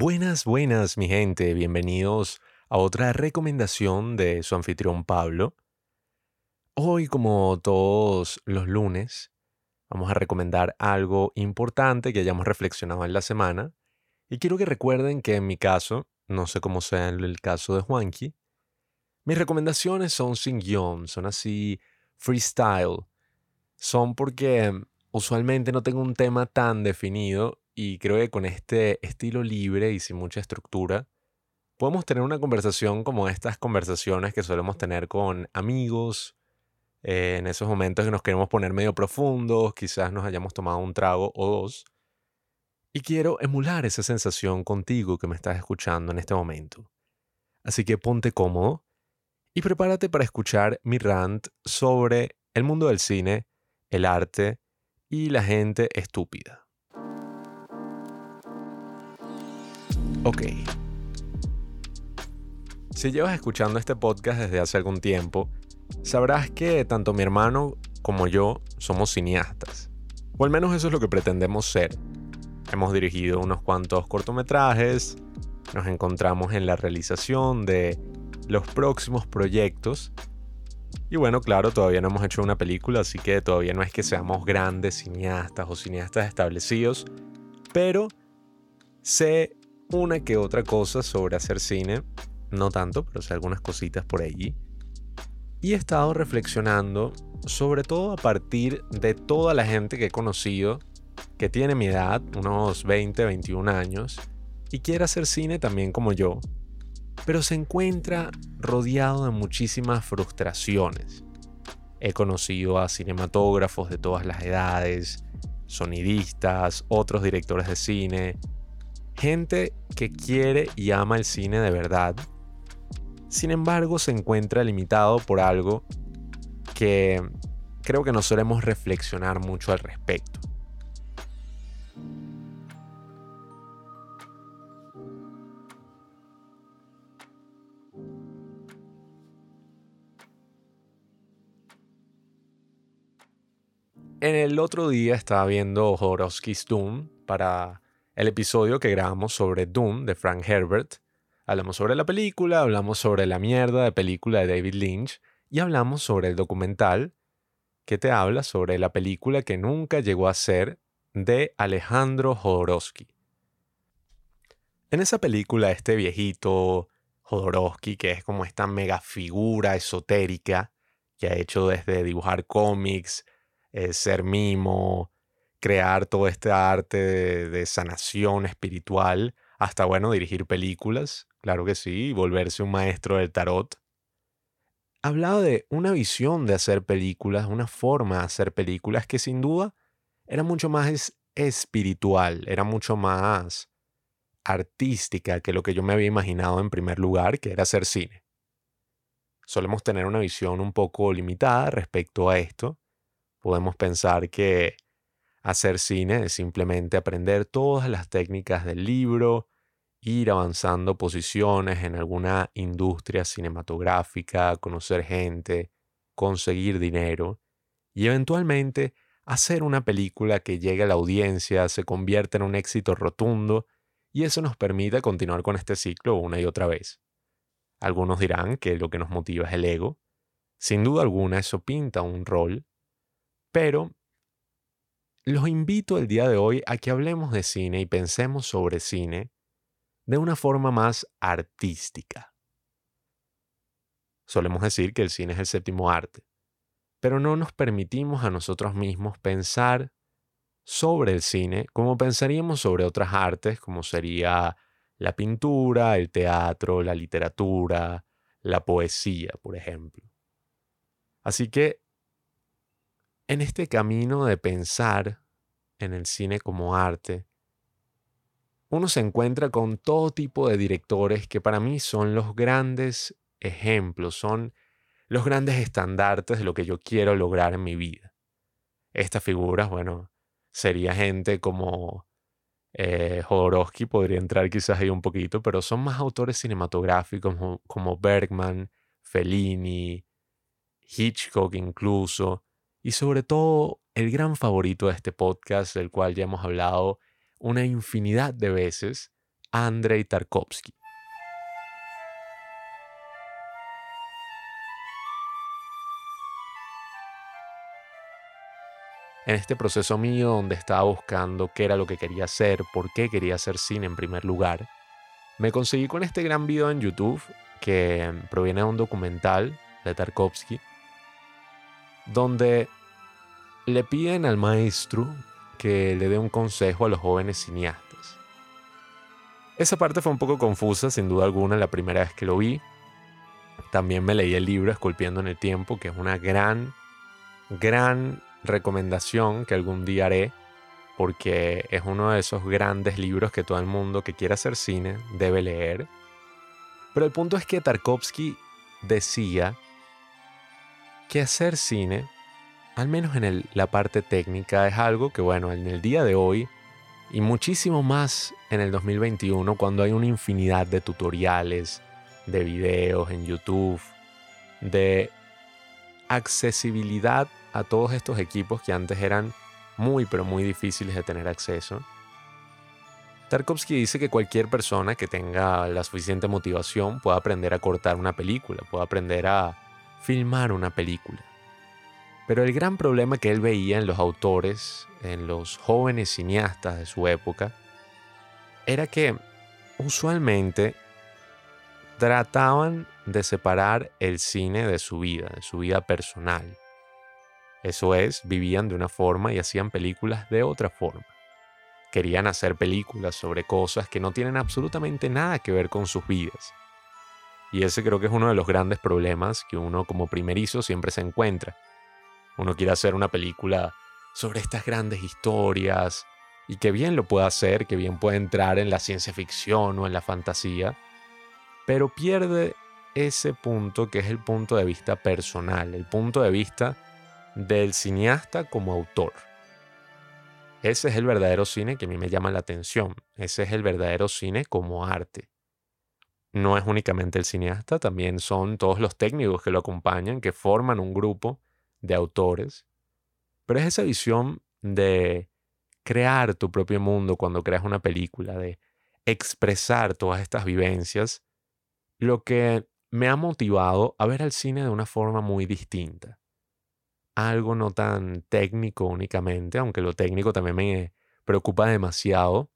Buenas, buenas, mi gente. Bienvenidos a otra recomendación de su anfitrión Pablo. Hoy, como todos los lunes, vamos a recomendar algo importante que hayamos reflexionado en la semana. Y quiero que recuerden que en mi caso, no sé cómo sea el caso de Juanqui, mis recomendaciones son sin guion, son así freestyle. Son porque usualmente no tengo un tema tan definido y creo que con este estilo libre y sin mucha estructura, podemos tener una conversación como estas conversaciones que solemos tener con amigos, eh, en esos momentos que nos queremos poner medio profundos, quizás nos hayamos tomado un trago o dos. Y quiero emular esa sensación contigo que me estás escuchando en este momento. Así que ponte cómodo y prepárate para escuchar mi rant sobre el mundo del cine, el arte y la gente estúpida. Ok. Si llevas escuchando este podcast desde hace algún tiempo, sabrás que tanto mi hermano como yo somos cineastas. O al menos eso es lo que pretendemos ser. Hemos dirigido unos cuantos cortometrajes, nos encontramos en la realización de los próximos proyectos. Y bueno, claro, todavía no hemos hecho una película, así que todavía no es que seamos grandes cineastas o cineastas establecidos, pero sé una que otra cosa sobre hacer cine, no tanto, pero sé algunas cositas por allí. Y he estado reflexionando, sobre todo a partir de toda la gente que he conocido, que tiene mi edad, unos 20, 21 años, y quiere hacer cine también como yo, pero se encuentra rodeado de muchísimas frustraciones. He conocido a cinematógrafos de todas las edades, sonidistas, otros directores de cine, gente que quiere y ama el cine de verdad, sin embargo se encuentra limitado por algo que creo que no solemos reflexionar mucho al respecto. En el otro día estaba viendo Jodorowsky's Doom para el episodio que grabamos sobre Doom de Frank Herbert. Hablamos sobre la película, hablamos sobre la mierda de película de David Lynch y hablamos sobre el documental que te habla sobre la película que nunca llegó a ser de Alejandro Jodorowsky. En esa película, este viejito Jodorowsky, que es como esta mega figura esotérica que ha hecho desde dibujar cómics, eh, ser mimo, crear todo este arte de, sanación espiritual, hasta, bueno, dirigir películas, claro que sí, y volverse un maestro del tarot. Hablaba de una visión de hacer películas, una forma de hacer películas que sin duda era mucho más espiritual, era mucho más artística que lo que yo me había imaginado en primer lugar, que era hacer cine. Solemos tener una visión un poco limitada respecto a esto. Podemos pensar que Hacer cine es simplemente aprender todas las técnicas del libro, ir avanzando posiciones en alguna industria cinematográfica, conocer gente, conseguir dinero y eventualmente hacer una película que llegue a la audiencia, se convierta en un éxito rotundo y eso nos permite continuar con este ciclo una y otra vez. Algunos dirán que lo que nos motiva es el ego. Sin duda alguna eso pinta un rol, pero los invito el día de hoy a que hablemos de cine y pensemos sobre cine de una forma más artística. Solemos decir que el cine es el séptimo arte, pero no nos permitimos a nosotros mismos pensar sobre el cine como pensaríamos sobre otras artes, como sería la pintura, el teatro, la literatura, la poesía, por ejemplo. Así que en este camino de pensar en el cine como arte, uno se encuentra con todo tipo de directores que para mí son los grandes ejemplos, son los grandes estandartes de lo que yo quiero lograr en mi vida. Estas figuras, bueno, sería gente como eh, Jodorowsky, podría entrar quizás ahí un poquito, pero son más autores cinematográficos como, como Bergman, Fellini, Hitchcock incluso, y sobre todo el gran favorito de este podcast, del cual ya hemos hablado una infinidad de veces, Andrei Tarkovsky. En este proceso mío donde estaba buscando qué era lo que quería hacer, por qué quería hacer cine en primer lugar, me conseguí con este gran video en YouTube que proviene de un documental de Tarkovsky, donde le piden al maestro que le dé un consejo a los jóvenes cineastas. Esa parte fue un poco confusa, sin duda alguna, la primera vez que lo vi. También me leí el libro Esculpiendo en el Tiempo, que es una gran, gran recomendación que algún día haré, porque es uno de esos grandes libros que todo el mundo que quiera hacer cine debe leer. Pero el punto es que Tarkovsky decía que hacer cine, al menos en la parte técnica, es algo que, bueno, en el día de hoy y muchísimo más en el 2021 cuando hay una infinidad de tutoriales, de videos en YouTube, de accesibilidad a todos estos equipos que antes eran muy pero muy difíciles de tener acceso. Tarkovsky dice que cualquier persona que tenga la suficiente motivación puede aprender a cortar una película, puede aprender a filmar una película. Pero el gran problema que él veía en los autores, en los jóvenes cineastas de su época, era que usualmente trataban de separar el cine de su vida, de su vida personal. Eso es, vivían de una forma y hacían películas de otra forma. Querían hacer películas sobre cosas que no tienen absolutamente nada que ver con sus vidas. Y ese creo que es uno de los grandes problemas que uno como primerizo siempre se encuentra uno quiere hacer una película sobre estas grandes historias y que bien lo puede hacer, que bien puede entrar en la ciencia ficción o en la fantasía, pero pierde ese punto que es el punto de vista personal, el punto de vista del cineasta como autor. Ese es el verdadero cine que a mí me llama la atención, ese es el verdadero cine como arte. No es únicamente el cineasta, también son todos los técnicos que lo acompañan, que forman un grupo de autores, pero es esa visión de crear tu propio mundo cuando creas una película, de expresar todas estas vivencias, lo que me ha motivado a ver al cine de una forma muy distinta. Algo no tan técnico únicamente, aunque lo técnico también me preocupa demasiado,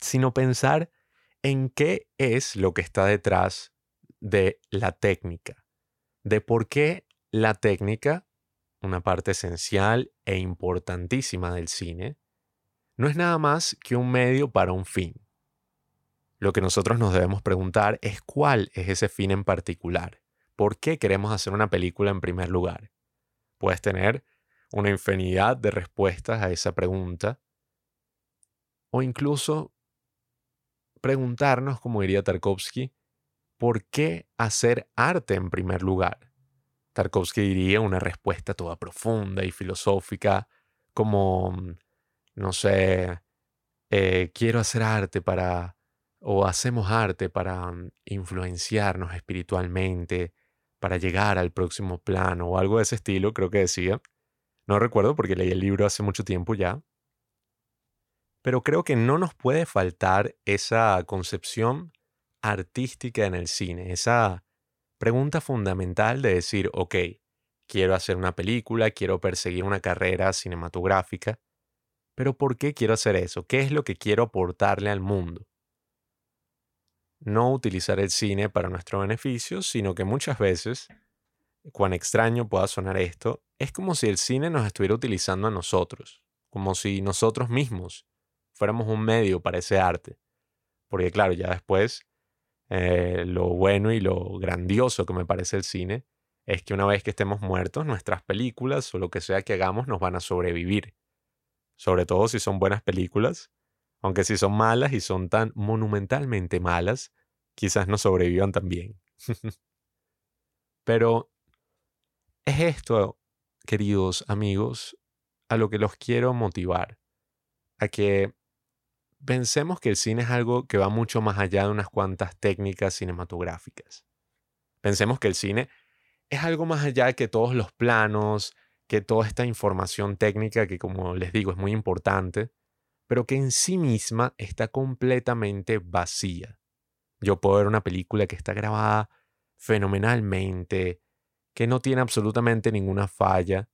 sino pensar en qué es lo que está detrás de la técnica, de por qué la técnica, una parte esencial e importantísima del cine, no es nada más que un medio para un fin. Lo que nosotros nos debemos preguntar es cuál es ese fin en particular. ¿Por qué queremos hacer una película en primer lugar? Puedes tener una infinidad de respuestas a esa pregunta. O incluso preguntarnos, como diría Tarkovsky, ¿por qué hacer arte en primer lugar? Tarkovsky diría una respuesta toda profunda y filosófica, como, mm, no sé, eh, quiero hacer arte para, o hacemos arte para mm, influenciarnos espiritualmente, para llegar al próximo plano, o algo de ese estilo, creo que decía. No recuerdo porque leí el libro hace mucho tiempo ya. Pero creo que no nos puede faltar esa concepción artística en el cine, esa pregunta fundamental de decir, ok, quiero hacer una película, quiero perseguir una carrera cinematográfica, pero ¿por qué quiero hacer eso? ¿Qué es lo que quiero aportarle al mundo? No utilizar el cine para nuestro beneficio, sino que muchas veces, cuán extraño pueda sonar esto, es como si el cine nos estuviera utilizando a nosotros, como si nosotros mismos fuéramos un medio para ese arte. Porque claro, ya después eh, lo bueno y lo grandioso que me parece el cine es que una vez que estemos muertos, nuestras películas o lo que sea que hagamos nos van a sobrevivir. Sobre todo si son buenas películas, aunque si son malas y son tan monumentalmente malas, quizás no sobrevivan también. Pero es esto, queridos amigos, a lo que los quiero motivar, a que pensemos que el cine es algo que va mucho más allá de unas cuantas técnicas cinematográficas. Pensemos que el cine es algo más allá que todos los planos, que toda esta información técnica que como les digo es muy importante, pero que en sí misma está completamente vacía. Yo puedo ver una película que está grabada fenomenalmente, que no tiene absolutamente ninguna falla,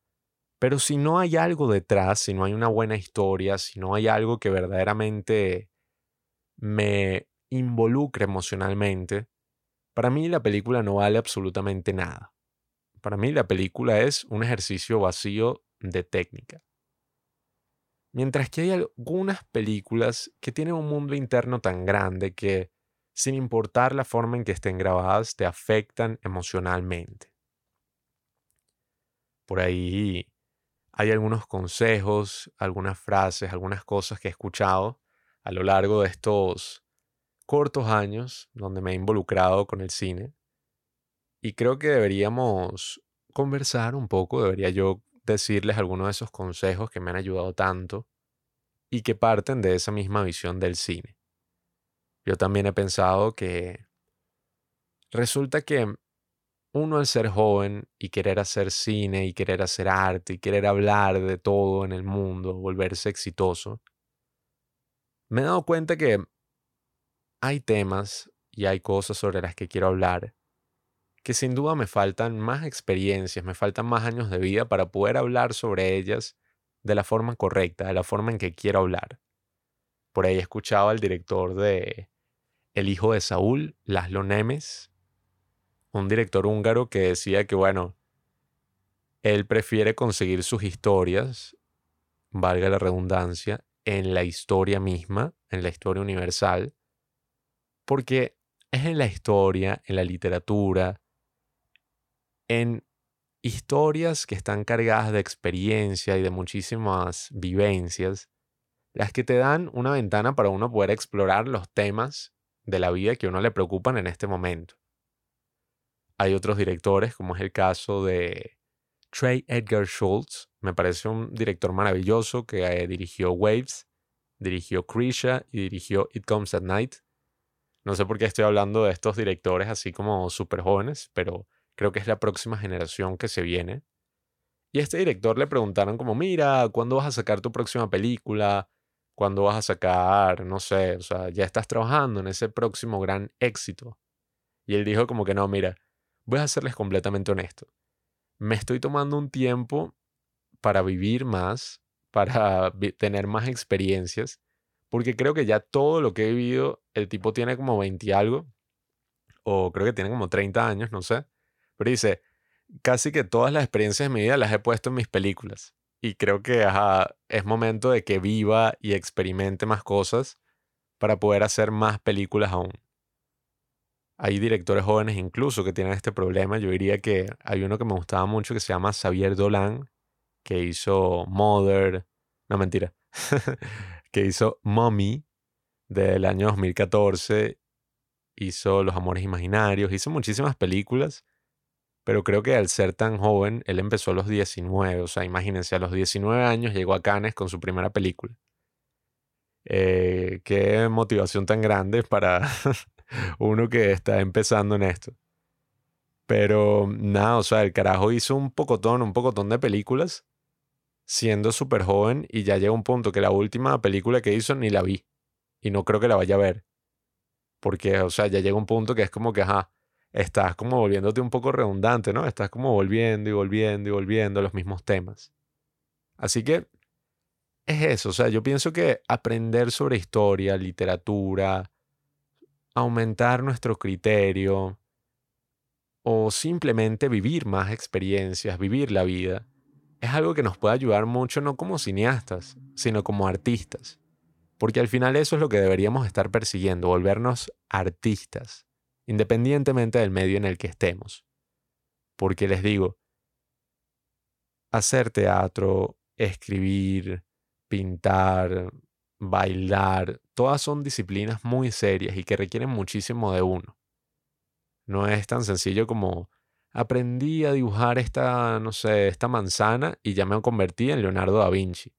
pero si no hay algo detrás, si no hay una buena historia, si no hay algo que verdaderamente me involucre emocionalmente, para mí la película no vale absolutamente nada. Para mí la película es un ejercicio vacío de técnica. Mientras que hay algunas películas que tienen un mundo interno tan grande que, sin importar la forma en que estén grabadas, te afectan emocionalmente. Por ahí hay algunos consejos, algunas frases, algunas cosas que he escuchado a lo largo de estos cortos años donde me he involucrado con el cine. Y creo que deberíamos conversar un poco, debería yo decirles algunos de esos consejos que me han ayudado tanto y que parten de esa misma visión del cine. Yo también he pensado que resulta que uno al ser joven y querer hacer cine y querer hacer arte y querer hablar de todo en el mundo, volverse exitoso, me he dado cuenta que hay temas y hay cosas sobre las que quiero hablar que sin duda me faltan más experiencias, me faltan más años de vida para poder hablar sobre ellas de la forma correcta, de la forma en que quiero hablar. Por ahí escuchaba al director de El hijo de Saúl, Laszlo Nemes, un director húngaro que decía que, bueno, él prefiere conseguir sus historias, valga la redundancia, en la historia misma, en la historia universal, porque es en la historia, en la literatura, en historias que están cargadas de experiencia y de muchísimas vivencias, las que te dan una ventana para uno poder explorar los temas de la vida que a uno le preocupan en este momento. Hay otros directores, como es el caso de Trey Edgar Schultz, me parece un director maravilloso que eh, dirigió Waves, dirigió Krisha y dirigió It Comes at Night. No sé por qué estoy hablando de estos directores así como súper jóvenes, pero creo que es la próxima generación que se viene. Y a este director le preguntaron como, mira, ¿cuándo vas a sacar tu próxima película? ¿Cuándo vas a sacar, no sé, o sea, ya estás trabajando en ese próximo gran éxito? Y él dijo como que no, mira, voy a serles completamente honesto. Me estoy tomando un tiempo para vivir más, para tener más experiencias, porque creo que ya todo lo que he vivido, el tipo tiene como 20 y algo, o creo que tiene como 30 años, no sé. Pero dice, casi que todas las experiencias de mi vida las he puesto en mis películas. Y creo que es momento de que viva y experimente más cosas para poder hacer más películas aún. Hay directores jóvenes incluso que tienen este problema. Yo diría que hay uno que me gustaba mucho que se llama Xavier Dolan, que hizo Mother, no mentira, que hizo Mommy del año 2014, hizo Los Amores Imaginarios, hizo muchísimas películas pero creo que al ser tan joven, él empezó a los 19, o sea, imagínense, a los 19 años llegó a Cannes con su primera película. Eh, qué motivación tan grande para uno que está empezando en esto. Pero nada, o sea, el carajo hizo un pocotón, un pocotón de películas siendo súper joven y ya llega un punto que la última película que hizo ni la vi. Y no creo que la vaya a ver. Porque, o sea, ya llega un punto que es como que, ajá, estás como volviéndote un poco redundante, ¿no? Estás como volviendo y volviendo y volviendo los mismos temas. Así que es eso, o sea, yo pienso que aprender sobre historia, literatura, aumentar nuestro criterio o simplemente vivir más experiencias, vivir la vida, es algo que nos puede ayudar mucho no como cineastas, sino como artistas. Porque al final eso es lo que deberíamos estar persiguiendo, volvernos artistas independientemente del medio en el que estemos. Porque les digo, hacer teatro, escribir, pintar, bailar, todas son disciplinas muy serias y que requieren muchísimo de uno. No es tan sencillo como aprendí a dibujar esta, no sé, esta manzana y ya me convertí en Leonardo da Vinci.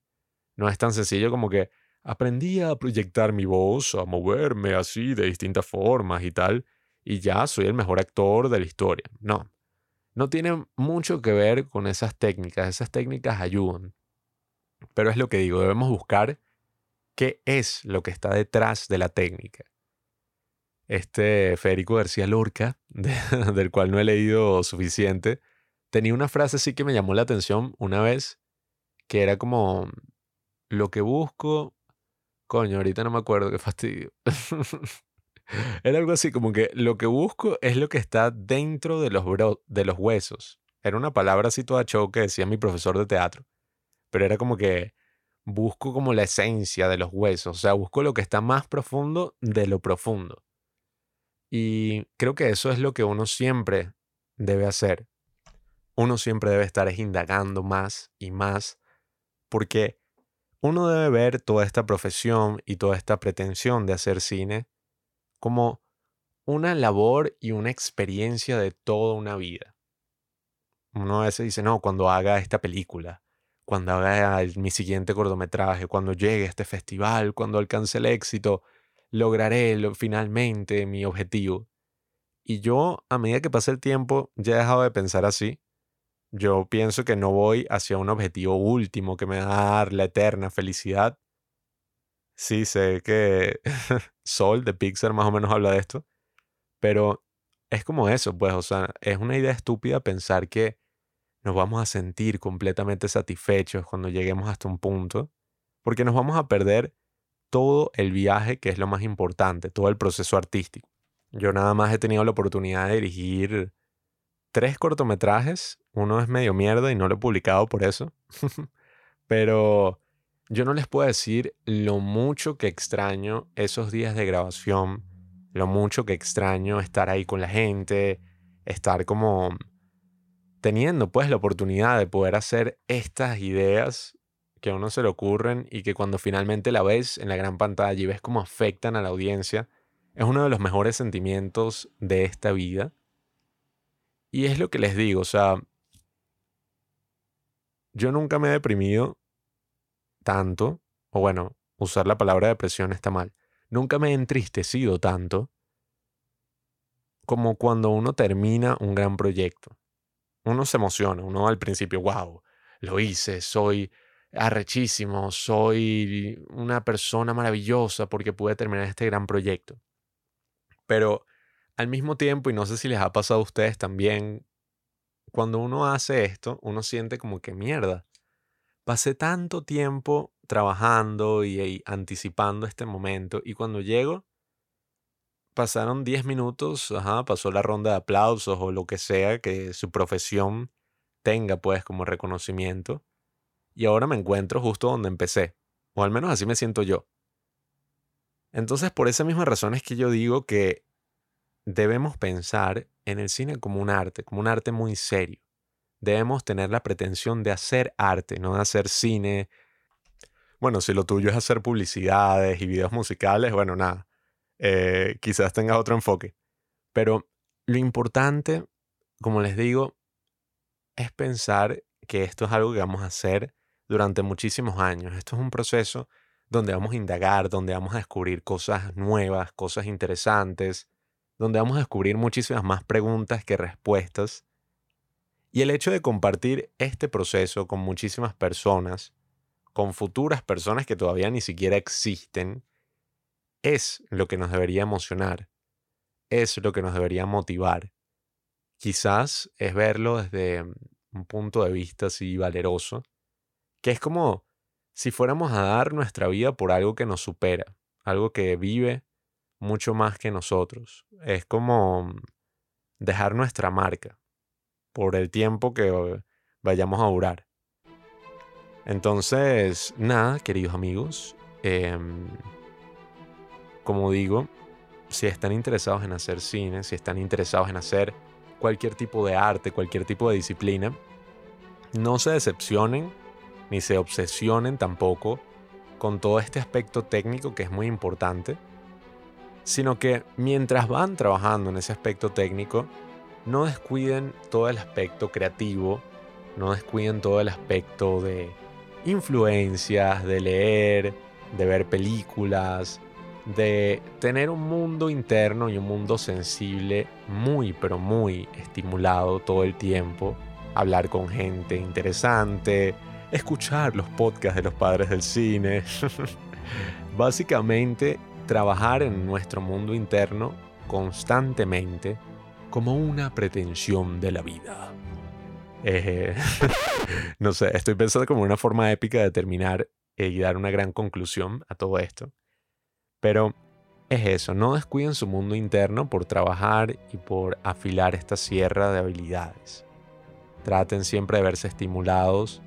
No es tan sencillo como que aprendí a proyectar mi voz, a moverme así de distintas formas y tal, y ya soy el mejor actor de la historia. No, no tiene mucho que ver con esas técnicas. Esas técnicas ayudan. Pero es lo que digo, debemos buscar qué es lo que está detrás de la técnica. Este Federico García Lorca, del cual no he leído suficiente, tenía una frase así que me llamó la atención una vez, que era como, lo que busco, coño, ahorita no me acuerdo, qué fastidio. era algo así como que lo que busco es lo que está dentro de los, de los huesos. Era una palabra así toda que decía mi profesor de teatro, pero era como que busco como la esencia de los huesos, o sea, busco lo que está más profundo de lo profundo. Y creo que eso es lo que uno siempre debe hacer uno siempre debe estar indagando más y más, porque uno debe ver toda esta profesión y toda esta pretensión de hacer cine como una labor y una experiencia de toda una vida. Uno a veces dice, no, cuando haga esta película, cuando haga mi siguiente cortometraje, cuando llegue este festival, cuando alcance el éxito, lograré finalmente mi objetivo. Y yo, a medida que pasa el tiempo, ya he dejado de pensar así yo pienso que no voy hacia un objetivo último que me va a dar la eterna felicidad. Sí, sé que Sol de Pixar más o menos habla de esto, pero es como eso, pues, o sea, es una idea estúpida pensar que nos vamos a sentir completamente satisfechos cuando lleguemos hasta un punto, porque nos vamos a perder todo el viaje, que es lo más importante, todo el proceso artístico. Yo nada más he tenido la oportunidad de dirigir tres cortometrajes. Uno es medio mierda y no lo he publicado por eso. Pero yo no les puedo decir lo mucho que extraño esos días de grabación, lo mucho que extraño estar ahí con la gente, estar como teniendo pues la oportunidad de poder hacer estas ideas que a uno se le ocurren y que cuando finalmente la ves en la gran pantalla y ves cómo afectan a la audiencia, es uno de los mejores sentimientos de esta vida. Y es lo que les digo, o sea, yo nunca me he deprimido tanto, o bueno, usar la palabra depresión está mal, nunca me he entristecido tanto como cuando uno termina un gran proyecto. Uno se emociona, uno al principio, wow, lo hice, soy arrechísimo, soy una persona maravillosa porque pude terminar este gran proyecto. Pero al mismo tiempo, y no sé si les ha pasado a ustedes también, cuando uno hace esto, uno siente como que mierda. Pasé tanto tiempo trabajando y, anticipando este momento y cuando llego, pasaron 10 minutos, ajá, pasó la ronda de aplausos o lo que sea que su profesión tenga pues como reconocimiento y ahora me encuentro justo donde empecé, o al menos así me siento yo. Entonces por esa misma razón es que yo digo que debemos pensar en el cine como un arte, como un arte muy serio. Debemos tener la pretensión de hacer arte, no de hacer cine. Bueno, si lo tuyo es hacer publicidades y videos musicales, bueno, nada, eh, quizás tengas otro enfoque. Pero lo importante, como les digo, es pensar que esto es algo que vamos a hacer durante muchísimos años. Esto es un proceso donde vamos a indagar, donde vamos a descubrir cosas nuevas, cosas interesantes, donde vamos a descubrir muchísimas más preguntas que respuestas. Y el hecho de compartir este proceso con muchísimas personas, con futuras personas que todavía ni siquiera existen, es lo que nos debería emocionar, es lo que nos debería motivar. Quizás es verlo desde un punto de vista así valeroso, que es como si fuéramos a dar nuestra vida por algo que nos supera, algo que vive mucho más que nosotros. Es como dejar nuestra marca por el tiempo que vayamos a durar. Entonces, nada, queridos amigos, em, como digo, si están interesados en hacer cine, si están interesados en hacer cualquier tipo de arte, cualquier tipo de disciplina, no se decepcionen ni se obsesionen tampoco con todo este aspecto técnico que es muy importante sino que mientras van trabajando en ese aspecto técnico, no descuiden todo el aspecto creativo, no descuiden todo el aspecto de influencias, de leer, de ver películas, de tener un mundo interno y un mundo sensible muy, pero muy estimulado todo el tiempo, hablar con gente interesante, escuchar los podcasts de los padres del cine. Básicamente, trabajar en nuestro mundo interno constantemente como una pretensión de la vida. Eh, no sé, estoy pensando como una forma épica de terminar y dar una gran conclusión a todo esto. Pero es eso, no descuiden su mundo interno por trabajar y por afilar esta sierra de habilidades. Traten siempre de verse estimulados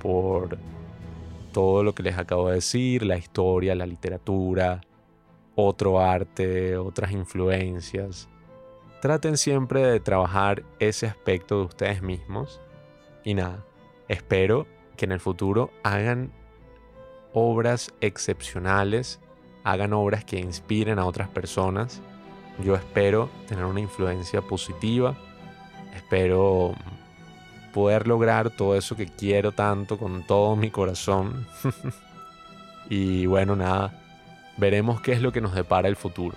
por todo lo que les acabo de decir, la historia, la literatura, otro arte, otras influencias. Traten siempre de trabajar ese aspecto de ustedes mismos. Y nada, espero que en el futuro hagan obras excepcionales hagan obras que inspiren a otras personas. Yo espero tener una influencia positiva. Espero poder lograr todo eso que quiero tanto con todo mi corazón. y bueno, nada, veremos qué es lo que nos depara el futuro.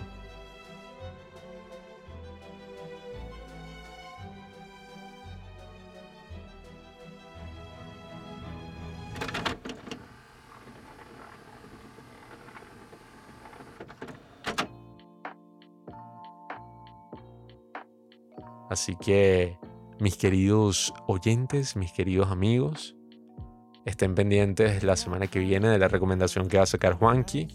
Así que, mis queridos oyentes, mis queridos amigos, estén pendientes la semana que viene de la recomendación que va a sacar Juanqui.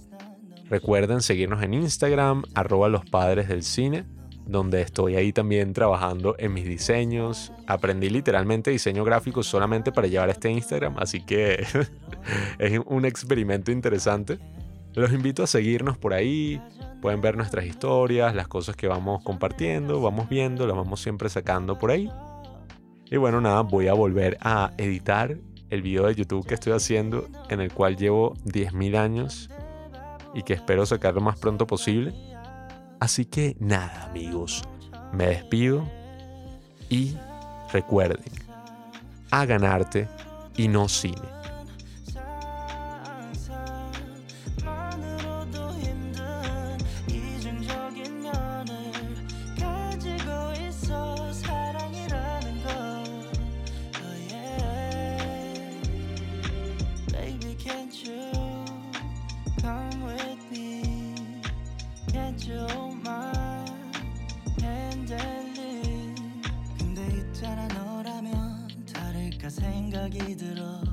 Recuerden seguirnos en Instagram, arroba los padres del cine, donde estoy ahí también trabajando en mis diseños. Aprendí literalmente diseño gráfico solamente para llevar este Instagram, así que es un experimento interesante. Los invito a seguirnos por ahí, pueden ver nuestras historias, las cosas que vamos compartiendo, vamos viendo, las vamos siempre sacando por ahí. Y bueno, nada, voy a volver a editar el video de YouTube que estoy haciendo, en el cual llevo 10.000 años y que espero sacar lo más pronto posible. Así que nada, amigos, me despido y recuerden, hagan arte y no cine. 생각이 들어